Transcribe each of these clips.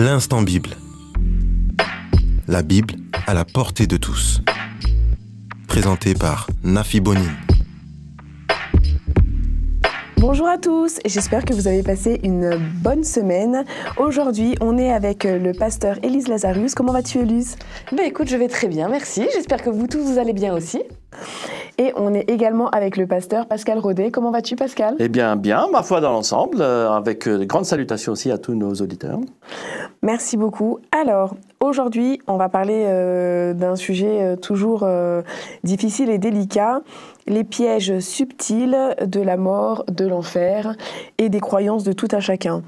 L'instant Bible. La Bible à la portée de tous. Présenté par Nafi Bonin. Bonjour à tous, j'espère que vous avez passé une bonne semaine. Aujourd'hui, on est avec le pasteur Élise Lazarus. Comment vas-tu, Élise? Ben écoute, je vais très bien, merci. J'espère que vous tous vous allez bien aussi. Et on est également avec le pasteur Pascal Rodet. Comment vas-tu, Pascal? Eh bien, bien, ma foi dans l'ensemble, euh, avec euh, de grandes salutations aussi à tous nos auditeurs. Merci beaucoup. Alors, aujourd'hui, on va parler euh, d'un sujet euh, toujours euh, difficile et délicat, les pièges subtils de la mort, de l'enfer et des croyances de tout un chacun.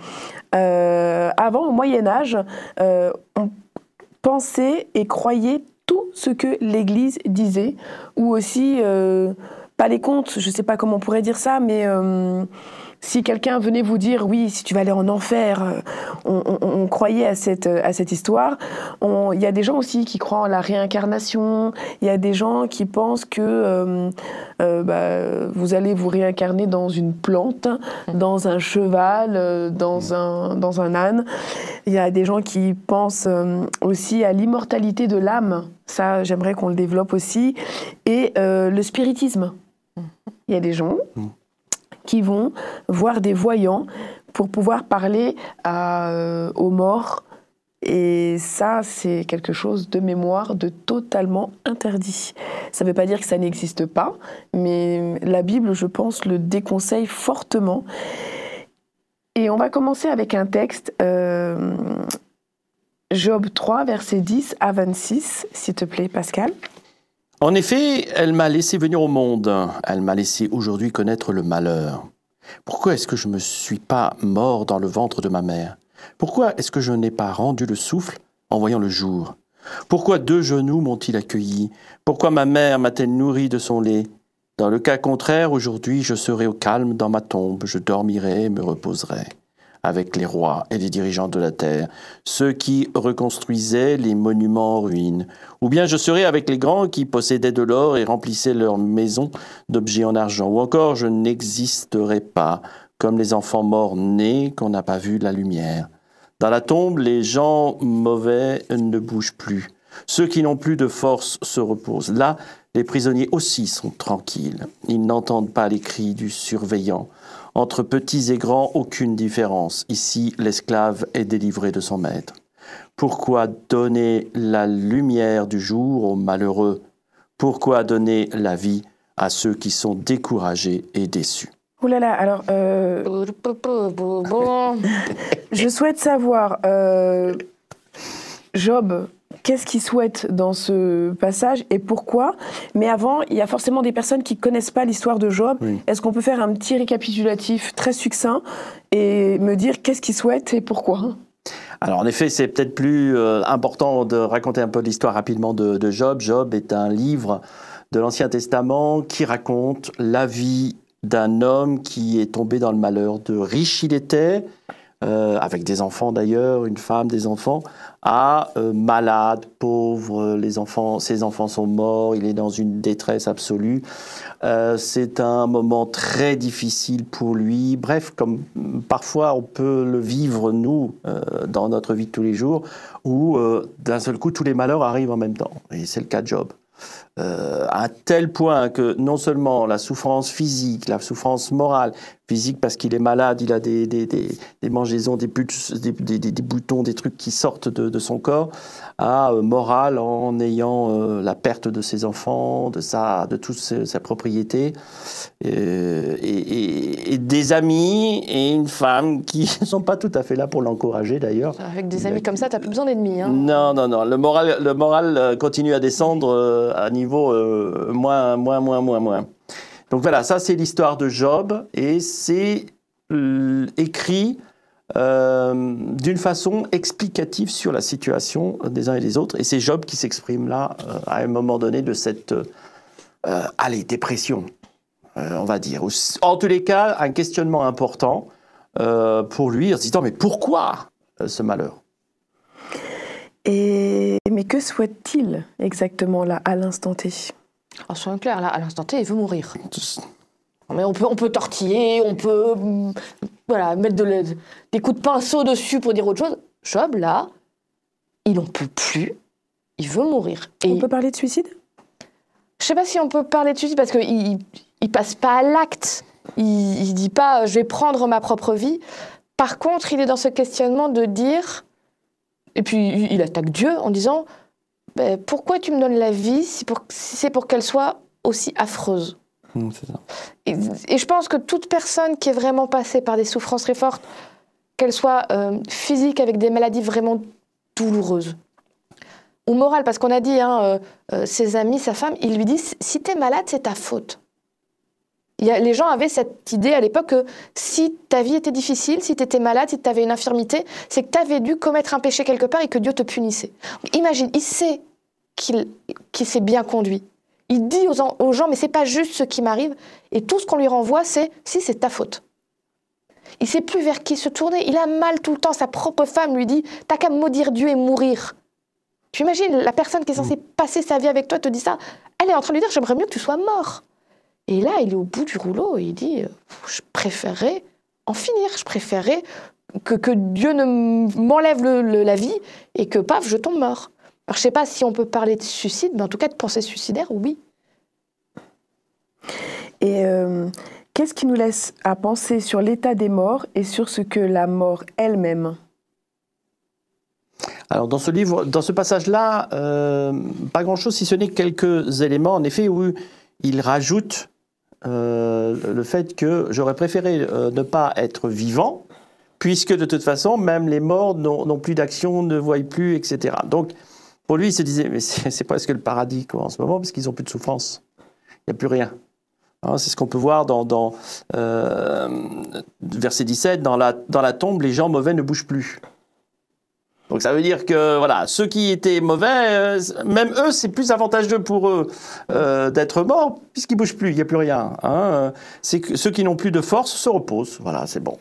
Avant, au Moyen Âge, on pensait et croyait tout ce que l'Église disait, ou aussi, pas les contes, je ne sais pas comment on pourrait dire ça, mais si quelqu'un venait vous dire, oui, si tu vas aller en enfer, euh, on, croyait à cette, à cette histoire. Il y a des gens aussi qui croient en la réincarnation, il y a des gens qui pensent que euh, euh, bah, vous allez vous réincarner dans une plante, dans un cheval, euh, dans un, dans un âne. Il y a des gens qui pensent euh, aussi à l'immortalité de l'âme. Ça, j'aimerais qu'on le développe aussi. Et euh, le spiritisme. Il y a des gens qui vont voir des voyants pour pouvoir parler euh, aux morts. Et ça, c'est quelque chose de mémoire de totalement interdit. Ça ne veut pas dire que ça n'existe pas, mais la Bible, je pense, le déconseille fortement. Et on va commencer avec un texte, euh, Job 3, versets 10 à 26, s'il te plaît, Pascal. En effet, elle m'a laissé venir au monde, elle m'a laissé aujourd'hui connaître le malheur. Pourquoi est-ce que je ne me suis pas mort dans le ventre de ma mère? Pourquoi est-ce que je n'ai pas rendu le souffle en voyant le jour? Pourquoi deux genoux m'ont-ils accueilli? Pourquoi ma mère m'a-t-elle nourri de son lait? Dans le cas contraire, aujourd'hui, je serai au calme dans ma tombe, je dormirai et me reposerai avec les rois et les dirigeants de la terre, ceux qui reconstruisaient les monuments en ruine, ou bien je serai avec les grands qui possédaient de l'or et remplissaient leurs maisons d'objets en argent, ou encore je n'existerai pas comme les enfants morts nés qu'on n'a pas vu la lumière. Dans la tombe, les gens mauvais ne bougent plus. Ceux qui n'ont plus de force se reposent. Là, les prisonniers aussi sont tranquilles. Ils n'entendent pas les cris du surveillant. Entre petits et grands, aucune différence. Ici, l'esclave est délivré de son maître. Pourquoi donner la lumière du jour aux malheureux? Pourquoi donner la vie à ceux qui sont découragés et déçus? Ouh là là, alors, euh, je souhaite savoir, euh, Job, qu'est-ce qu'il souhaite dans ce passage et pourquoi? Mais avant, il y a forcément des personnes qui connaissent pas l'histoire de Job. Oui. Est-ce qu'on peut faire un petit récapitulatif très succinct et me dire qu'est-ce qu'il souhaite et pourquoi? Alors en effet, c'est peut-être plus euh, important de raconter un peu l'histoire rapidement de, de Job. Job est un livre de l'Ancien Testament qui raconte la vie d'un homme qui est tombé dans le malheur. De riche il était, euh, avec des enfants d'ailleurs, une femme, des enfants, à euh, malade, pauvre, les enfants, ses enfants sont morts, il est dans une détresse absolue. Euh, c'est un moment très difficile pour lui. Bref, comme mm, parfois on peut le vivre nous dans notre vie de tous les jours, où d'un seul coup tous les malheurs arrivent en même temps. Et c'est le cas de Job. À tel point que non seulement la souffrance physique, la souffrance morale, physique parce qu'il est malade, il a des, des, des, des mangeaisons, des, pulses, des, boutons, des trucs qui sortent de, de son corps, à euh, morale en ayant euh, la perte de ses enfants, de, sa, de toute sa, sa propriété, euh, et, et- et des amis et une femme qui ne sont pas tout à fait là pour l'encourager d'ailleurs. Avec des amis comme ça, t'as plus besoin d'ennemis. Hein. Non, non, non. Le moral, le moral euh, continue à descendre à niveau moins, moins, moins, moins, moins. Donc voilà, ça c'est l'histoire de Job et c'est écrit euh, d'une façon explicative sur la situation des uns et des autres. Et c'est Job qui s'exprime là euh, à un moment donné de cette, euh, allez, dépression, on va dire. En tous les cas, un questionnement important pour lui en se disant mais pourquoi ce malheur? Et mais que souhaite-t-il exactement là à l'instant T? Alors, soyons clairs, là, à l'instant T, il veut mourir. Mais on peut, on peut tortiller, on peut mm, voilà, mettre de des coups de pinceau dessus pour dire autre chose. Job, là, il n'en peut plus, il veut mourir. Et on peut parler de suicide? Je sais pas si on peut parler de suicide parce qu'il il passe pas à l'acte. Il, il dit pas je vais prendre ma propre vie. Par contre, il est dans ce questionnement de dire, et puis il attaque Dieu en disant ben, pourquoi tu me donnes la vie si, c'est pour qu'elle soit aussi affreuse mmh, Et, je pense que toute personne qui est vraiment passée par des souffrances très fortes, qu'elles soient euh, physiques avec des maladies vraiment douloureuses, ou morales, parce qu'on a dit, hein, euh, euh, ses amis, sa femme, ils lui disent, si tu es malade, c'est ta faute. Il y a, les gens avaient cette idée à l'époque que si ta vie était difficile, si tu étais malade, si tu avais une infirmité, c'est que tu avais dû commettre un péché quelque part et que Dieu te punissait. imagine, il sait qu'il s'est bien conduit. Il dit aux, aux gens, mais c'est pas juste ce qui m'arrive. Et tout ce qu'on lui renvoie, c'est si c'est ta faute. Il sait plus vers qui se tourner. Il a mal tout le temps. Sa propre femme lui dit, t'as qu'à maudire Dieu et mourir. Tu imagines, la personne qui est censée passer sa vie avec toi te dit ça. Elle est en train de lui dire, j'aimerais mieux que tu sois mort. Et là, il est au bout du rouleau et il dit, je préférerais en finir. Je préférerais que, que Dieu ne m'enlève la vie et que, paf, je tombe mort. Alors, je ne sais pas si on peut parler de suicide, mais en tout cas de pensée suicidaire, oui. Et euh, qu'est-ce qui nous laisse à penser sur l'état des morts et sur ce que la mort elle-même? Alors dans ce livre, dans ce passage-là, euh, pas grand-chose, si ce n'est quelques éléments, en effet, où il rajoute euh, le fait que j'aurais préféré ne pas être vivant, puisque de toute façon, même les morts n'ont plus d'action, ne voient plus, etc. Donc pour lui, il se disait, mais c'est presque le paradis quoi, en ce moment, parce qu'ils n'ont plus de souffrance. Il n'y a plus rien. Hein, c'est ce qu'on peut voir dans, dans euh, verset 17, dans la, dans la tombe, les gens mauvais ne bougent plus. Donc ça veut dire que voilà, ceux qui étaient mauvais, euh, même eux, c'est plus avantageux pour eux euh, d'être morts puisqu'ils bougent plus, il n'y a plus rien. Hein. Ceux qui n'ont plus de force se reposent. Voilà, c'est bon.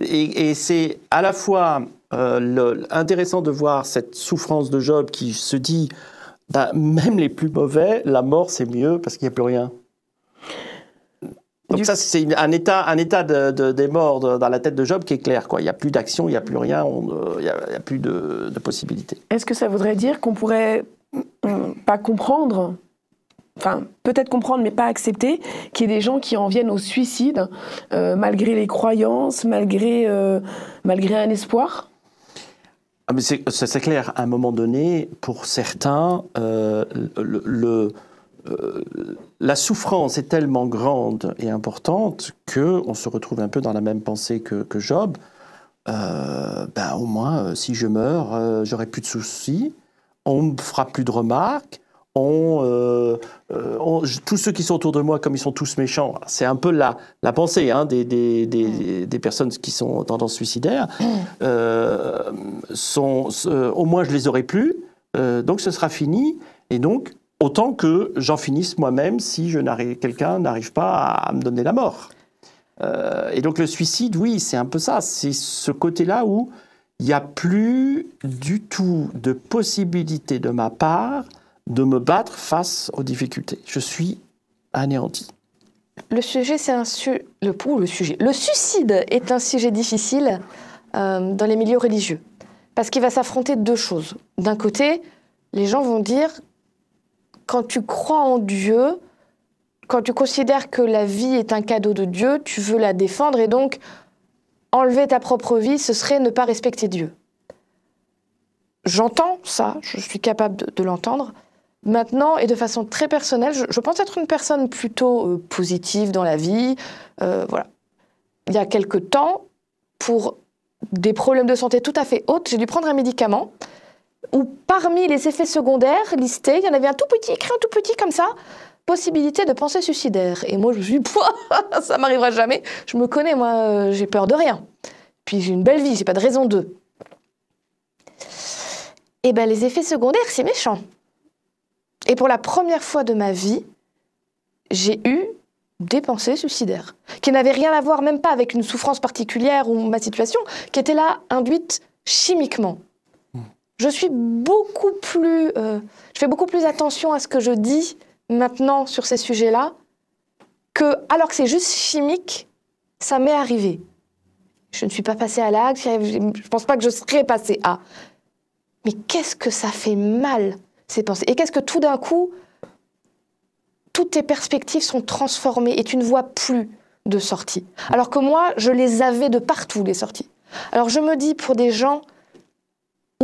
Et, et c'est à la fois euh, intéressant de voir cette souffrance de Job qui se dit, bah, même les plus mauvais, la mort c'est mieux parce qu'il n'y a plus rien. Donc ça, c'est un état, un état de, des morts dans la tête de Job qui est clair. Quoi. Il n'y a plus d'action, il n'y a plus rien, euh, il n'y a, plus de, possibilités. Est-ce que ça voudrait dire qu'on pourrait euh, pas comprendre enfin peut-être comprendre mais pas accepter qu'il y ait des gens qui en viennent au suicide malgré les croyances, malgré, malgré un espoir? Ah, c'est clair, à un moment donné, pour certains, euh, le, euh, la souffrance est tellement grande et importante qu'on se retrouve un peu dans la même pensée que, Job. Euh, ben, au moins, si je meurs, j'aurai plus de soucis, on ne me fera plus de remarques, euh, euh, tous ceux qui sont autour de moi, comme ils sont tous méchants, c'est un peu la, la pensée hein, des, des, des, personnes qui sont en tendance suicidaire, euh, sont, au moins je les aurai plus, donc ce sera fini, et donc autant que j'en finisse moi-même si quelqu'un n'arrive pas à, me donner la mort. et donc le suicide, oui, c'est un peu ça, c'est ce côté-là où il n'y a plus du tout de possibilité de ma part de me battre face aux difficultés. Je suis anéanti. Le sujet, c'est le sujet. Le suicide est un sujet difficile euh, dans les milieux religieux parce qu'il va s'affronter deux choses. D'un côté, les gens vont dire quand tu crois en Dieu, quand tu considères que la vie est un cadeau de Dieu, tu veux la défendre et donc enlever ta propre vie, ce serait ne pas respecter Dieu. J'entends ça, je suis capable de l'entendre. Maintenant, et de façon très personnelle, je, pense être une personne plutôt euh, positive dans la vie. Euh, voilà. Il y a quelque temps, pour des problèmes de santé tout à fait hautes, j'ai dû prendre un médicament où parmi les effets secondaires listés, il y en avait un tout petit, écrit un tout petit comme ça, possibilité de pensée suicidaire. Et moi, je me suis dit, ça m'arrivera jamais. Je me connais, moi, euh, j'ai peur de rien. Puis j'ai une belle vie, j'ai pas de raison de. Eh bien, les effets secondaires, c'est méchant. Et pour la première fois de ma vie, j'ai eu des pensées suicidaires, qui n'avaient rien à voir même pas avec une souffrance particulière ou ma situation, qui étaient là induites chimiquement. Je suis beaucoup plus, euh, je fais beaucoup plus attention à ce que je dis maintenant sur ces sujets-là, que alors que c'est juste chimique, ça m'est arrivé. je ne suis pas passée à l'acte, je ne pense pas que je serais passée à. Mais qu'est-ce que ça fait mal, ces pensées? Et qu'est-ce que tout d'un coup, toutes tes perspectives sont transformées et tu ne vois plus de sorties? Alors que moi, je les avais de partout, les sorties. Alors je me dis, pour des gens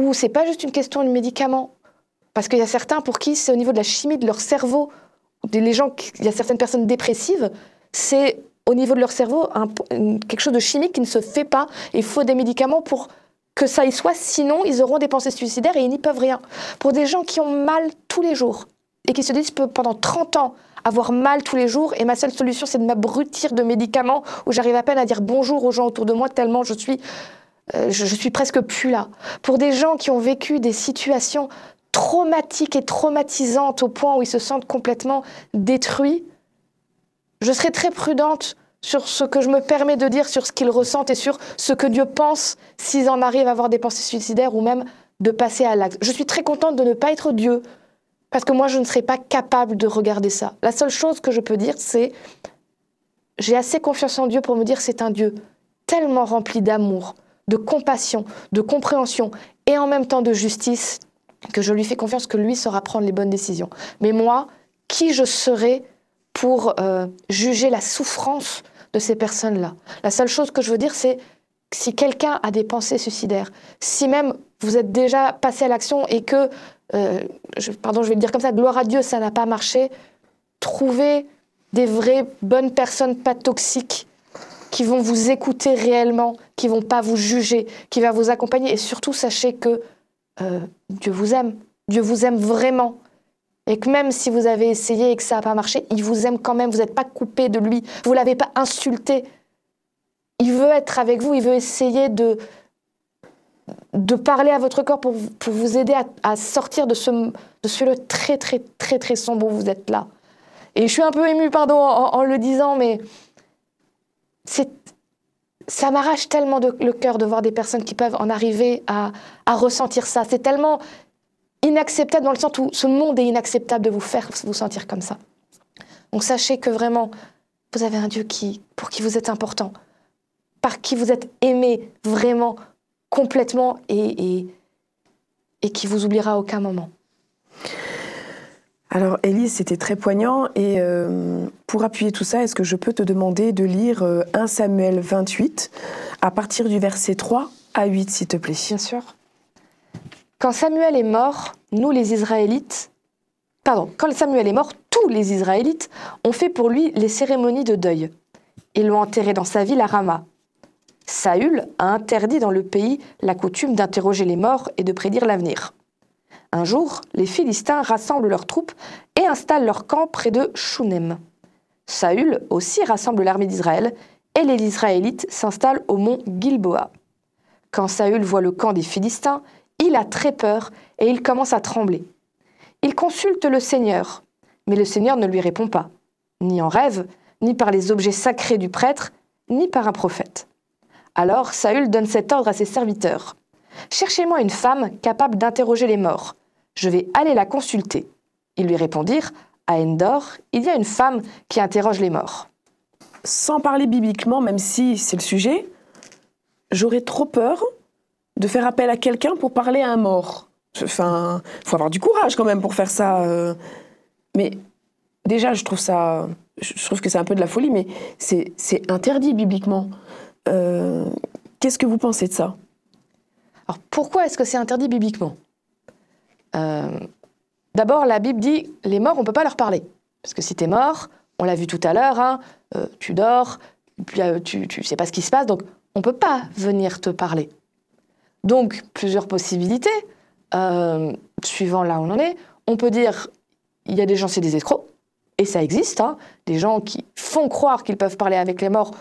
où c'est pas juste une question de médicaments, parce qu'il y a certains pour qui c'est au niveau de la chimie de leur cerveau, les gens, il y a certaines personnes dépressives, c'est au niveau de leur cerveau quelque chose de chimique qui ne se fait pas. Il faut des médicaments pour que ça y soit, sinon ils auront des pensées suicidaires et ils n'y peuvent rien. Pour des gens qui ont mal tous les jours et qui se disent pendant 30 ans avoir mal tous les jours et ma seule solution c'est de m'abrutir de médicaments où j'arrive à peine à dire bonjour aux gens autour de moi tellement je suis je, je, suis presque plus là. Pour des gens qui ont vécu des situations traumatiques et traumatisantes au point où ils se sentent complètement détruits, je serai très prudente sur ce que je me permets de dire, sur ce qu'ils ressentent et sur ce que Dieu pense s'ils en arrivent à avoir des pensées suicidaires ou même de passer à l'acte. Je suis très contente de ne pas être Dieu, parce que moi, je ne serais pas capable de regarder ça. La seule chose que je peux dire, c'est j'ai assez confiance en Dieu pour me dire c'est un Dieu tellement rempli d'amour, de compassion, de compréhension et en même temps de justice que je lui fais confiance que lui saura prendre les bonnes décisions. Mais moi, qui je serais pour euh, juger la souffrance de ces personnes-là? La seule chose que je veux dire, c'est si quelqu'un a des pensées suicidaires, si même vous êtes déjà passé à l'action et que euh, pardon, je vais le dire comme ça, gloire à Dieu, ça n'a pas marché. Trouvez des vraies bonnes personnes pas toxiques qui vont vous écouter réellement, qui vont pas vous juger, qui va vous accompagner. Et surtout, sachez que euh, Dieu vous aime. Dieu vous aime vraiment. Et que même si vous avez essayé et que ça n'a pas marché, il vous aime quand même. Vous n'êtes pas coupé de lui. Vous ne l'avez pas insulté. Il veut être avec vous. Il veut essayer de, de parler à votre corps pour, pour vous aider à, sortir de ce, de ce lieu très, très, très, très sombre où vous êtes là. Et je suis un peu émue, pardon, en, le disant, mais ça m'arrache tellement le cœur de voir des personnes qui peuvent en arriver à, ressentir ça. C'est tellement inacceptable dans le sens où ce monde est inacceptable de vous faire vous sentir comme ça. Donc sachez que vraiment, vous avez un Dieu qui, pour qui vous êtes important, par qui vous êtes aimé vraiment complètement et, et, qui vous oubliera à aucun moment. Alors Élise, c'était très poignant et euh, pour appuyer tout ça, est-ce que je peux te demander de lire 1 euh, Samuel 28 à partir du verset 3 à 8, s'il te plaît? Bien sûr. Quand Samuel est mort, nous les Israélites, pardon, quand Samuel est mort, tous les Israélites ont fait pour lui les cérémonies de deuil. Ils l'ont enterré dans sa ville à Rama. Saül a interdit dans le pays la coutume d'interroger les morts et de prédire l'avenir. Un jour, les Philistins rassemblent leurs troupes et installent leur camp près de Shunem. Saül aussi rassemble l'armée d'Israël et les Israélites s'installent au mont Gilboa. Quand Saül voit le camp des Philistins, il a très peur et il commence à trembler. Il consulte le Seigneur, mais le Seigneur ne lui répond pas, ni en rêve, ni par les objets sacrés du prêtre, ni par un prophète. Alors Saül donne cet ordre à ses serviteurs. Cherchez-moi une femme capable d'interroger les morts. Je vais aller la consulter. Ils lui répondirent À Endor, il y a une femme qui interroge les morts. Sans parler bibliquement, même si c'est le sujet, j'aurais trop peur de faire appel à quelqu'un pour parler à un mort. Enfin, faut avoir du courage quand même pour faire ça. Euh. Mais déjà, je trouve ça, je trouve que c'est un peu de la folie, mais c'est interdit bibliquement. Euh, qu'est-ce que vous pensez de ça? Alors pourquoi est-ce que c'est interdit bibliquement? D'abord, la Bible dit les morts, on ne peut pas leur parler. Parce que si tu es mort, on l'a vu tout à l'heure, hein, euh, tu dors, tu ne sais pas ce qui se passe, donc on ne peut pas venir te parler. Donc, plusieurs possibilités, suivant là où on en est. On peut dire, il y a des gens, c'est des escrocs, et ça existe, hein, des gens qui font croire qu'ils peuvent parler avec les morts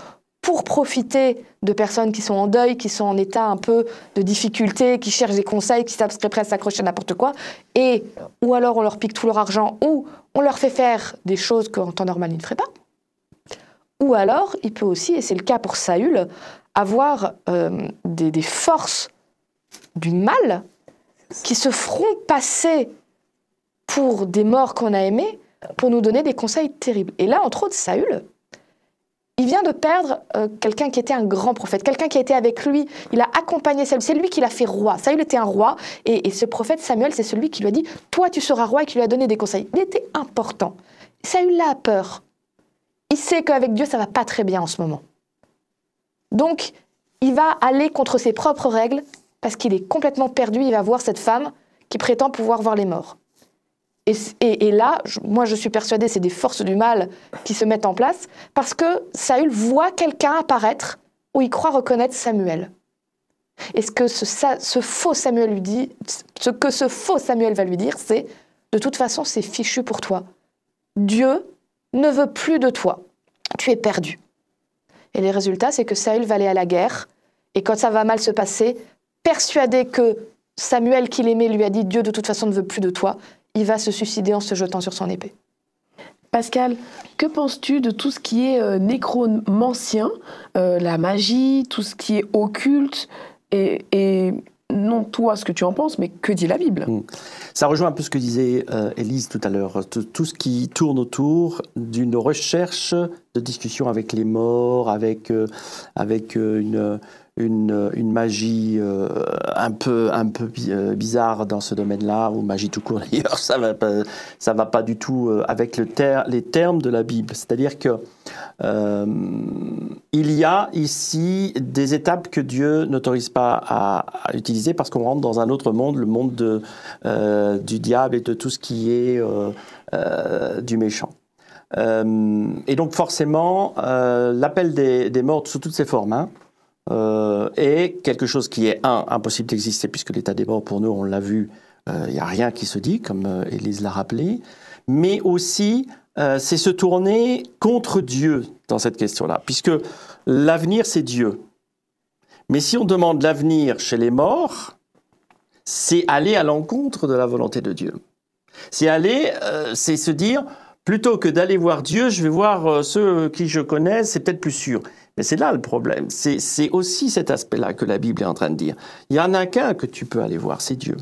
pour profiter de personnes qui sont en deuil, qui sont en état un peu de difficulté, qui cherchent des conseils, qui seraient prêts à s'accrocher à n'importe quoi, et ou alors on leur pique tout leur argent, ou on leur fait faire des choses qu'en temps normal ils ne feraient pas. Ou alors, il peut aussi, et c'est le cas pour Saül, avoir euh, des, des forces du mal qui se feront passer pour des morts qu'on a aimés pour nous donner des conseils terribles. Et là, entre autres, Saül, il vient de perdre euh, quelqu'un qui était un grand prophète, quelqu'un qui a été avec lui, il a accompagné Saül, c'est lui qui l'a fait roi. Saül était un roi, et, et ce prophète Samuel, c'est celui qui lui a dit, toi tu seras roi, et qui lui a donné des conseils. Il était important. Saül a peur. Il sait qu'avec Dieu, ça va pas très bien en ce moment. Donc, il va aller contre ses propres règles, parce qu'il est complètement perdu, il va voir cette femme qui prétend pouvoir voir les morts. Et, là, moi je suis persuadée, c'est des forces du mal qui se mettent en place, parce que Saül voit quelqu'un apparaître où il croit reconnaître Samuel. Et ce que ce, faux Samuel lui dit, ce que ce faux Samuel va lui dire, c'est de toute façon, c'est fichu pour toi. Dieu ne veut plus de toi. Tu es perdu. Et les résultats, c'est que Saül va aller à la guerre, et quand ça va mal se passer, persuadé que Samuel qu'il aimait lui a dit Dieu de toute façon ne veut plus de toi, il va se suicider en se jetant sur son épée. Pascal, que penses-tu de tout ce qui est euh, nécromancien, euh, la magie, tout ce qui est occulte et, non toi ce que tu en penses, mais que dit la Bible? Hmm. Ça rejoint un peu ce que disait euh, Élise tout à l'heure, tout, ce qui tourne autour d'une recherche de discussion avec les morts, avec, avec une une, magie euh, un peu, un peu euh, bizarre dans ce domaine-là, ou magie tout court d'ailleurs, ça va pas, va pas du tout euh, avec les termes de la Bible. C'est-à-dire que il y a ici des étapes que Dieu n'autorise pas à, à, utiliser parce qu'on rentre dans un autre monde, le monde de, du diable et de tout ce qui est du méchant. et donc forcément, l'appel des, des, morts sous toutes ses formes, hein, euh, et quelque chose qui est, un, impossible d'exister, puisque l'état des morts, pour nous, on l'a vu, il euh, n'y a rien qui se dit, comme euh, Élise l'a rappelé, mais aussi, c'est se tourner contre Dieu dans cette question-là, puisque l'avenir, c'est Dieu. Mais si on demande l'avenir chez les morts, c'est aller à l'encontre de la volonté de Dieu. C'est aller, c'est se dire, plutôt que d'aller voir Dieu, je vais voir ceux qui je connais, c'est peut-être plus sûr. Mais c'est là le problème. C'est aussi cet aspect-là que la Bible est en train de dire. Il y en a qu'un que tu peux aller voir, c'est Dieu.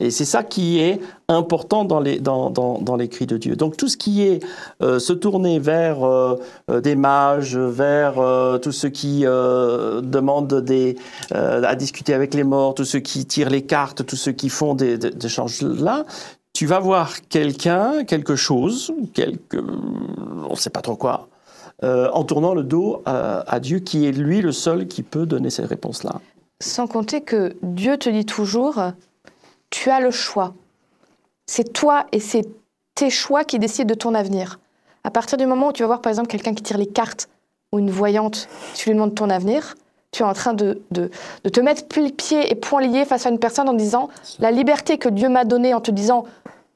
Et c'est ça qui est important dans les, de Dieu. Donc tout ce qui est euh, se tourner vers euh, euh, des mages, vers tous ceux qui demandent des, à discuter avec les morts, tous ceux qui tirent les cartes, tous ceux qui font des, des changes-là, tu vas voir quelqu'un, quelque chose, quelque, on ne sait pas trop quoi, euh, en tournant le dos à, Dieu, qui est lui le seul qui peut donner ces réponses-là. Sans compter que Dieu te dit toujours, tu as le choix. C'est toi et c'est tes choix qui décident de ton avenir. À partir du moment où tu vas voir par exemple quelqu'un qui tire les cartes ou une voyante, tu lui demandes ton avenir, tu es en train de, de, de te mettre pieds et poings liés face à une personne en disant la liberté que Dieu m'a donnée en te disant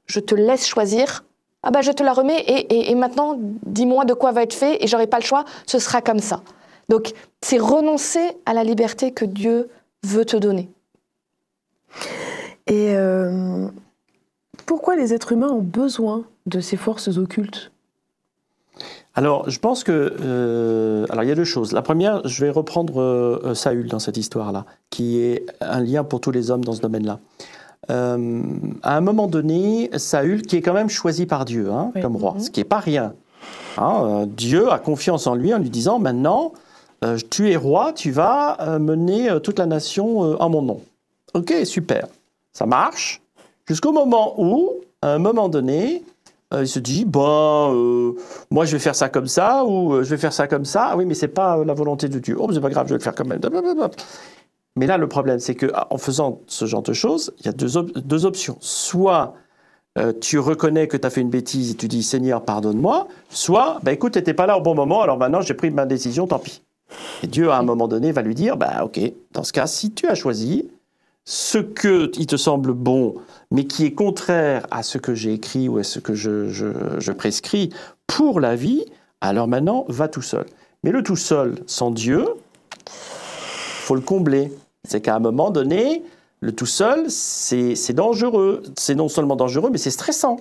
je te laisse choisir, ah bah je te la remets et, maintenant dis-moi de quoi va être fait et j'aurai pas le choix, ce sera comme ça. Donc c'est renoncer à la liberté que Dieu veut te donner. Et euh, pourquoi les êtres humains ont besoin de ces forces occultes? Alors, je pense que. Euh, alors, il y a deux choses. La première, je vais reprendre euh, Saül dans cette histoire-là, qui est un lien pour tous les hommes dans ce domaine-là. Euh, à un moment donné, Saül, qui est quand même choisi par Dieu hein, comme roi, mhm. ce qui n'est pas rien. Hein, euh, Dieu a confiance en lui en lui disant maintenant, euh, tu es roi, tu vas mener toute la nation en mon nom. Ok, super. Ça marche. Jusqu'au moment où, à un moment donné, il se dit moi je vais faire ça comme ça ou je vais faire ça comme ça. Ah oui, mais c'est pas la volonté de Dieu. Oh, c'est pas grave, je vais le faire quand même. Mais là, le problème, c'est qu'en faisant ce genre de choses, il y a deux, options. Soit euh, tu reconnais que tu as fait une bêtise et tu dis Seigneur, pardonne-moi, soit, bah, écoute, tu n'étais pas là au bon moment, alors maintenant j'ai pris ma décision, tant pis. Et Dieu, à un moment donné, va lui dire bah, Ok, dans ce cas, si tu as choisi ce qui te semble bon, mais qui est contraire à ce que j'ai écrit ou à ce que je, je prescris pour la vie, alors maintenant, va tout seul. Mais le tout seul, sans Dieu, faut le combler. C'est qu'à un moment donné, le tout seul, c'est dangereux. C'est non seulement dangereux, mais c'est stressant.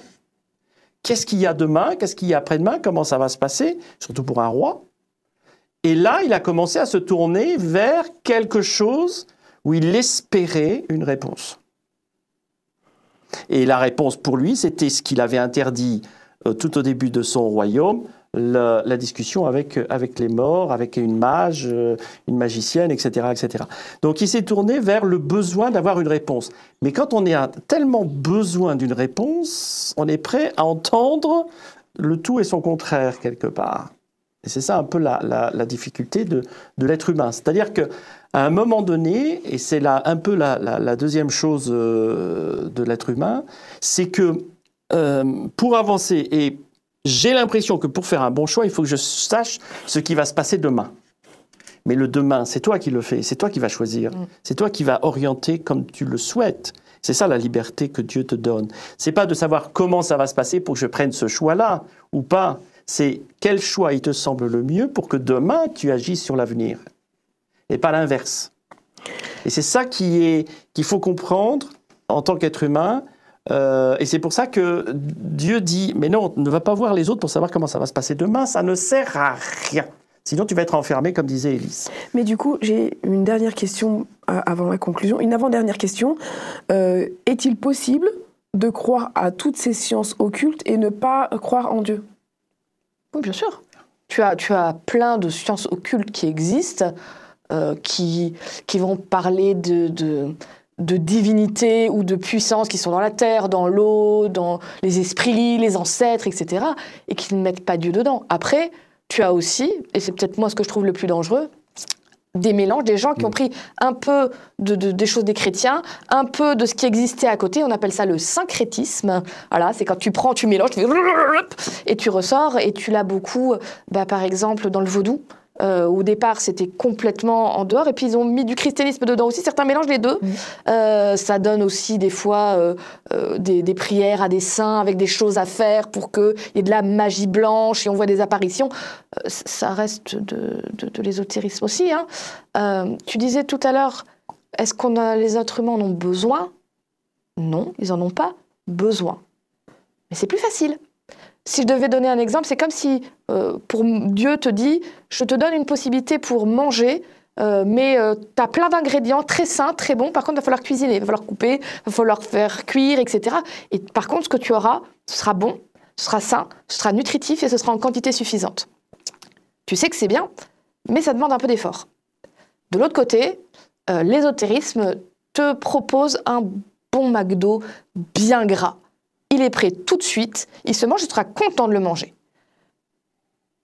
Qu'est-ce qu'il y a demain? Qu'est-ce qu'il y a après-demain? Comment ça va se passer? Surtout pour un roi. Et là, il a commencé à se tourner vers quelque chose où il espérait une réponse. Et la réponse pour lui, c'était ce qu'il avait interdit euh, tout au début de son royaume, la, discussion avec, avec les morts, avec une mage, euh, une magicienne, etc., etc. Donc il s'est tourné vers le besoin d'avoir une réponse. Mais quand on a tellement besoin d'une réponse, on est prêt à entendre le tout et son contraire quelque part. Et c'est ça un peu la, difficulté de, de l'être humain. C'est-à-dire que à un moment donné, et c'est là un peu la, la deuxième chose euh, de l'être humain, c'est que euh, pour avancer, et j'ai l'impression que pour faire un bon choix, il faut que je sache ce qui va se passer demain. Mais le demain, c'est toi qui le fais, c'est toi qui vas choisir, Mm. c'est toi qui vas orienter comme tu le souhaites. C'est ça la liberté que Dieu te donne. C'est pas de savoir comment ça va se passer pour que je prenne ce choix-là ou pas. C'est quel choix il te semble le mieux pour que demain tu agisses sur l'avenir et pas l'inverse. Et c'est ça qui est qu'il faut comprendre en tant qu'être humain. Euh, et c'est pour ça que Dieu dit mais non, ne va pas voir les autres pour savoir comment ça va se passer demain. Ça ne sert à rien. Sinon, tu vas être enfermé, comme disait Élise. Mais du coup, j'ai une dernière question euh, avant la conclusion. Une avant-dernière question. Euh, Est-il possible de croire à toutes ces sciences occultes et ne pas croire en Dieu? Oui, bien sûr. Tu as, tu as plein de sciences occultes qui existent, euh, qui, qui vont parler de, de, de divinité ou de puissance qui sont dans la terre, dans l'eau, dans les esprits, les ancêtres, etc., et qui ne mettent pas Dieu dedans. Après, tu as aussi, et c'est peut-être moi ce que je trouve le plus dangereux, des mélanges, des gens qui ont pris un peu de, de- des choses des chrétiens, un peu de ce qui existait à côté. On appelle ça le syncrétisme. Voilà, c'est quand tu prends, tu mélanges, tu fais et tu ressors. Et tu l'as beaucoup, bah, par exemple, dans le vaudou. Euh, au départ, c'était complètement en dehors, et puis ils ont mis du christianisme dedans aussi. Certains mélangent les deux. Euh, ça donne aussi des fois euh, des, des prières à des saints avec des choses à faire pour qu'il y ait de la magie blanche et on voit des apparitions. Ça reste de, de- de l'ésotérisme aussi. hein. Tu disais tout à l'heure, est-ce qu'on a les êtres humains en ont besoin? Non, ils en ont pas besoin. Mais c'est plus facile. Si je devais donner un exemple, c'est comme si euh, pour Dieu te dit, je te donne une possibilité pour manger, euh, mais tu as plein d'ingrédients très sains, très bons. Par contre, il va falloir cuisiner, il va falloir couper, il va falloir faire cuire, etc. Et par contre, ce que tu auras, ce sera bon, ce sera sain, ce sera nutritif et ce sera en quantité suffisante. Tu sais que c'est bien, mais ça demande un peu d'effort. De l'autre côté, euh, l'ésotérisme te propose un bon McDo bien gras. Il est prêt tout de suite, il se mange, tu seras content de le manger.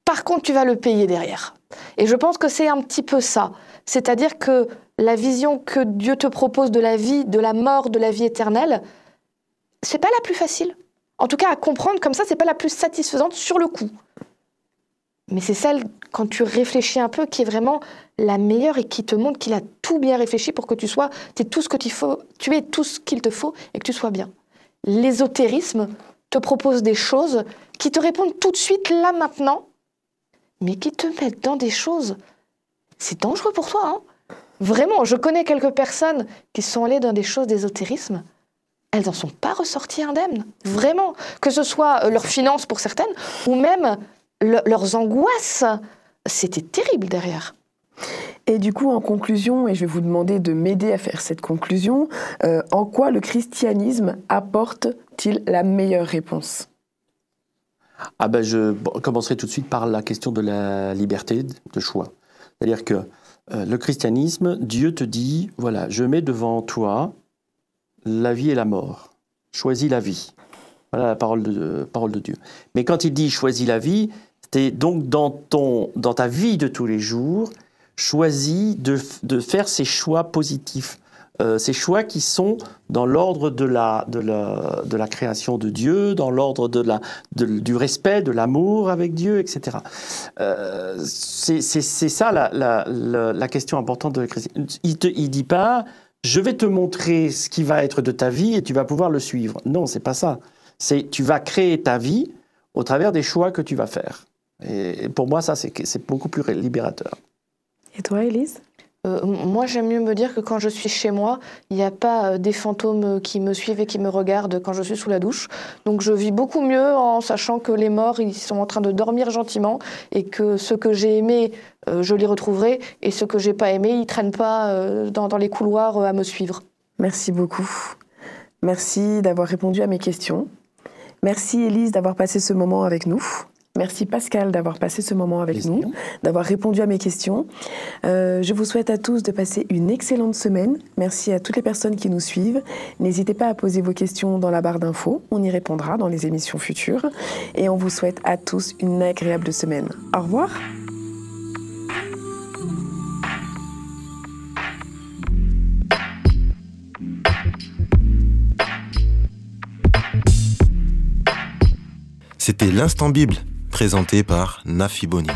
Par contre, tu vas le payer derrière. Et je pense que c'est un petit peu ça. C'est-à-dire que la vision que Dieu te propose de la vie, de la mort, de la vie éternelle, c'est pas la plus facile. En tout cas, à comprendre comme ça, c'est pas la plus satisfaisante sur le coup. Mais c'est celle, quand tu réfléchis un peu, qui est vraiment la meilleure et qui te montre qu'il a tout bien réfléchi pour que tu sois, tout ce que tu faut, tu aies tout ce qu'il te faut et que tu sois bien. L'ésotérisme te propose des choses qui te répondent tout de suite là maintenant, mais qui te mettent dans des choses. C'est dangereux pour toi. Hein Vraiment, je connais quelques personnes qui sont allées dans des choses d'ésotérisme. Elles n'en sont pas ressorties indemnes. Vraiment. Que ce soit euh, leurs finances pour certaines, ou même le- leurs angoisses. C'était terrible derrière. Et du coup, en conclusion, et je vais vous demander de m'aider à faire cette conclusion, euh, en quoi le christianisme apporte-t-il la meilleure réponse? Ah ben je commencerai tout de suite par la question de la liberté de choix. C'est-à-dire que euh, le christianisme, Dieu te dit, voilà, je mets devant toi la vie et la mort. Choisis la vie. Voilà la parole de, parole de Dieu. Mais quand il dit choisis la vie, c'est donc dans, ton, dans ta vie de tous les jours, choisis de, de faire ces choix positifs. Euh, ces choix qui sont dans l'ordre de la, de, la, de la création de Dieu, dans l'ordre de la, du respect, de l'amour avec Dieu, etc. Euh, c'est ça la, question importante de la christianisme. Il ne dit pas, je vais te montrer ce qui va être de ta vie et tu vas pouvoir le suivre. Non, c'est pas ça. C'est tu vas créer ta vie au travers des choix que tu vas faire. Et pour moi, ça, c'est beaucoup plus libérateur. Et toi, Élise? Euh, moi, j'aime mieux me dire que quand je suis chez moi, il n'y a pas euh, des fantômes qui me suivent et qui me regardent quand je suis sous la douche. Donc, je vis beaucoup mieux en sachant que les morts, ils sont en train de dormir gentiment et que ceux que j'ai aimés, euh, je les retrouverai et ceux que j'ai pas aimés, ils traînent pas euh, dans, dans les couloirs euh, à me suivre. Merci beaucoup. Merci d'avoir répondu à mes questions. Merci, Élise, d'avoir passé ce moment avec nous. Merci Pascal d'avoir passé ce moment avec nous, d'avoir répondu à mes questions. Euh, je vous souhaite à tous de passer une excellente semaine. Merci à toutes les personnes qui nous suivent. N'hésitez pas à poser vos questions dans la barre d'infos. On y répondra dans les émissions futures. Et on vous souhaite à tous une agréable semaine. Au revoir. C'était l'instant Bible, présenté par Nafi Boni.